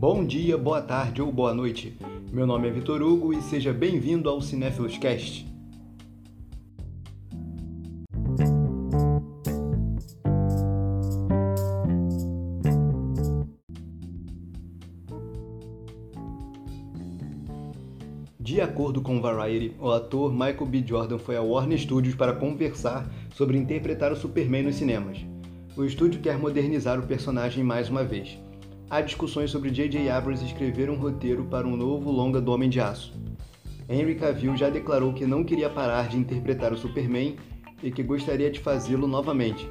Bom dia, boa tarde ou boa noite. Meu nome é Vitor Hugo e seja bem-vindo ao Cinéfilos Cast. De acordo com Variety, o ator Michael B. Jordan foi à Warner Studios para conversar sobre interpretar o Superman nos cinemas. O estúdio quer modernizar o personagem mais uma vez. Há discussões sobre J.J. Abrams escrever um roteiro para um novo longa do Homem de Aço. Henry Cavill já declarou que não queria parar de interpretar o Superman e que gostaria de fazê-lo novamente.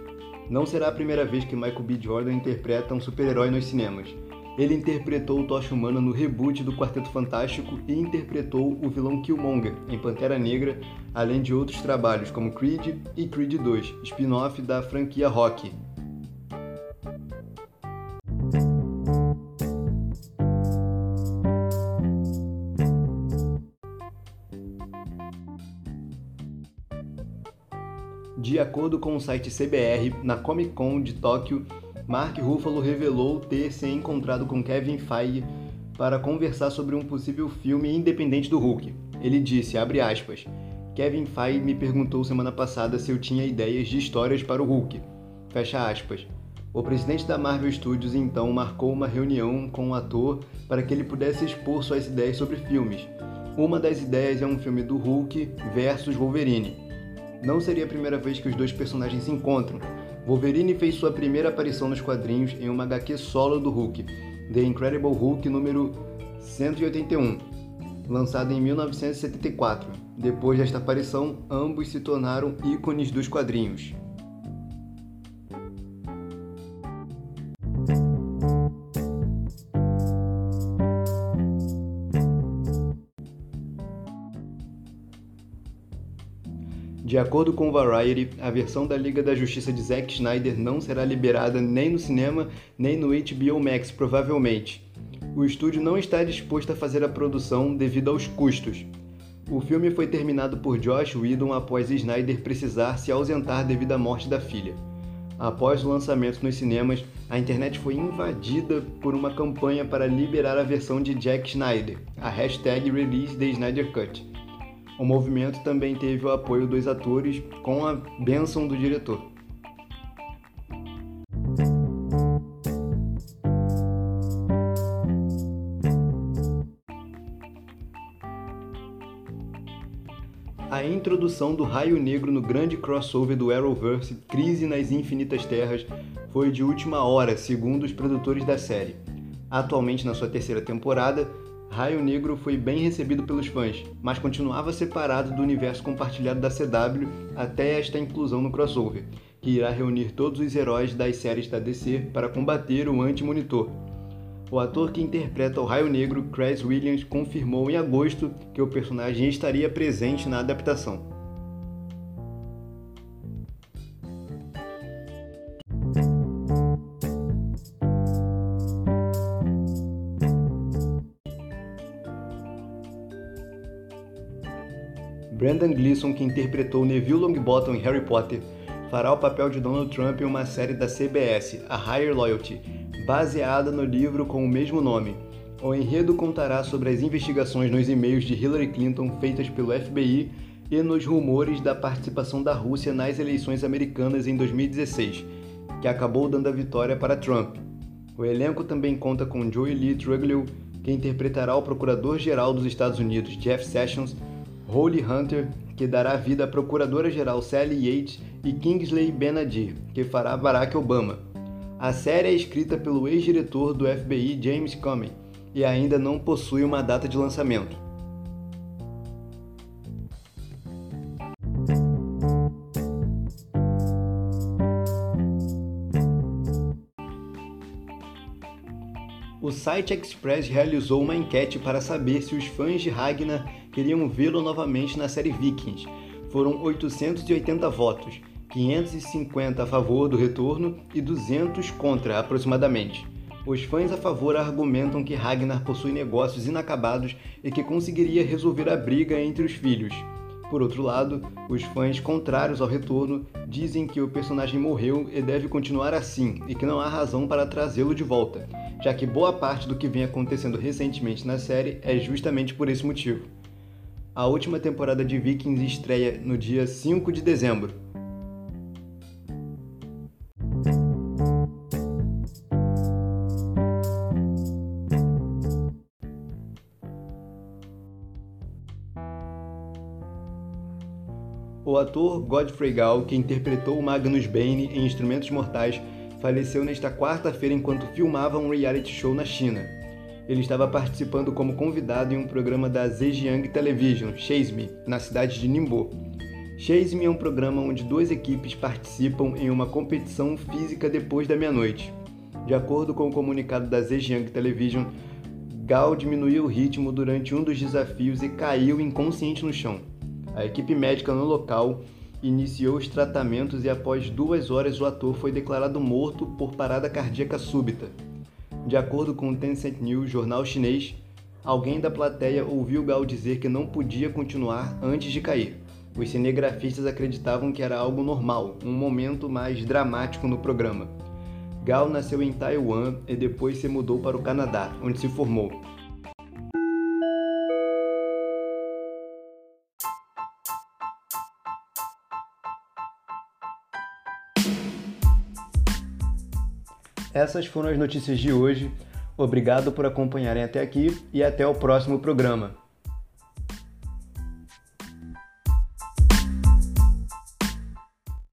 Não será a primeira vez que Michael B. Jordan interpreta um super-herói nos cinemas. Ele interpretou o Tocha Humana no reboot do Quarteto Fantástico e interpretou o vilão Killmonger em Pantera Negra, além de outros trabalhos como Creed e Creed 2, spin-off da franquia Rocky. De acordo com o site CBR, na Comic Con de Tóquio, Mark Ruffalo revelou ter se encontrado com Kevin Feige para conversar sobre um possível filme independente do Hulk. Ele disse, aspas, Kevin Feige me perguntou semana passada se eu tinha ideias de histórias para o Hulk. Fecha aspas. O presidente da Marvel Studios então marcou uma reunião com o ator para que ele pudesse expor suas ideias sobre filmes. Uma das ideias é um filme do Hulk versus Wolverine. Não seria a primeira vez que os dois personagens se encontram, Wolverine fez sua primeira aparição nos quadrinhos em uma HQ solo do Hulk, The Incredible Hulk número 181, lançada em 1974. Depois desta aparição, ambos se tornaram ícones dos quadrinhos. De acordo com Variety, a versão da Liga da Justiça de Zack Snyder não será liberada nem no cinema nem no HBO Max, provavelmente. O estúdio não está disposto a fazer a produção devido aos custos. O filme foi terminado por Josh Whedon após Snyder precisar se ausentar devido à morte da filha. Após o lançamento nos cinemas, a internet foi invadida por uma campanha para liberar a versão de Jack Snyder, a hashtag Release the Snyder Cut. O movimento também teve o apoio dos atores com a bênção do diretor. A introdução do Raio Negro no grande crossover do Arrowverse Crise nas Infinitas Terras foi de última hora, segundo os produtores da série. Atualmente na sua terceira temporada, Raio Negro foi bem recebido pelos fãs, mas continuava separado do universo compartilhado da CW até esta inclusão no crossover, que irá reunir todos os heróis das séries da DC para combater o Anti-Monitor. O ator que interpreta o Raio Negro, Chris Williams, confirmou em agosto que o personagem estaria presente na adaptação. Brendan Gleeson, que interpretou Neville Longbottom em Harry Potter, fará o papel de Donald Trump em uma série da CBS, A Higher Loyalty, baseada no livro com o mesmo nome. O enredo contará sobre as investigações nos e-mails de Hillary Clinton feitas pelo FBI e nos rumores da participação da Rússia nas eleições americanas em 2016, que acabou dando a vitória para Trump. O elenco também conta com Joey Lee Truglio, que interpretará o procurador-geral dos Estados Unidos, Jeff Sessions, Holly Hunter, que dará vida à Procuradora-Geral Sally Yates, e Kingsley Benadir, que fará Barack Obama. A série é escrita pelo ex-diretor do FBI James Comey e ainda não possui uma data de lançamento. O site Express realizou uma enquete para saber se os fãs de Ragnar queriam vê-lo novamente na série Vikings. Foram 880 votos, 550 a favor do retorno e 200 contra, aproximadamente. Os fãs a favor argumentam que Ragnar possui negócios inacabados e que conseguiria resolver a briga entre os filhos. Por outro lado, os fãs contrários ao retorno dizem que o personagem morreu e deve continuar assim e que não há razão para trazê-lo de volta. Já que boa parte do que vem acontecendo recentemente na série é justamente por esse motivo. A última temporada de Vikings estreia no dia 5 de dezembro. O ator Godfrey Gall, que interpretou Magnus Bane em Instrumentos Mortais, faleceu nesta quarta-feira enquanto filmava um reality show na China. Ele estava participando como convidado em um programa da Zhejiang Television, Chase Me, na cidade de Ningbo. Me é um programa onde duas equipes participam em uma competição física depois da meia-noite. De acordo com o comunicado da Zhejiang Television, Gal diminuiu o ritmo durante um dos desafios e caiu inconsciente no chão. A equipe médica no local iniciou os tratamentos e após duas horas o ator foi declarado morto por parada cardíaca súbita. De acordo com o Tencent News, jornal chinês, alguém da plateia ouviu Gal dizer que não podia continuar antes de cair. Os cinegrafistas acreditavam que era algo normal, um momento mais dramático no programa. Gal nasceu em Taiwan e depois se mudou para o Canadá, onde se formou. Essas foram as notícias de hoje. Obrigado por acompanharem até aqui e até o próximo programa.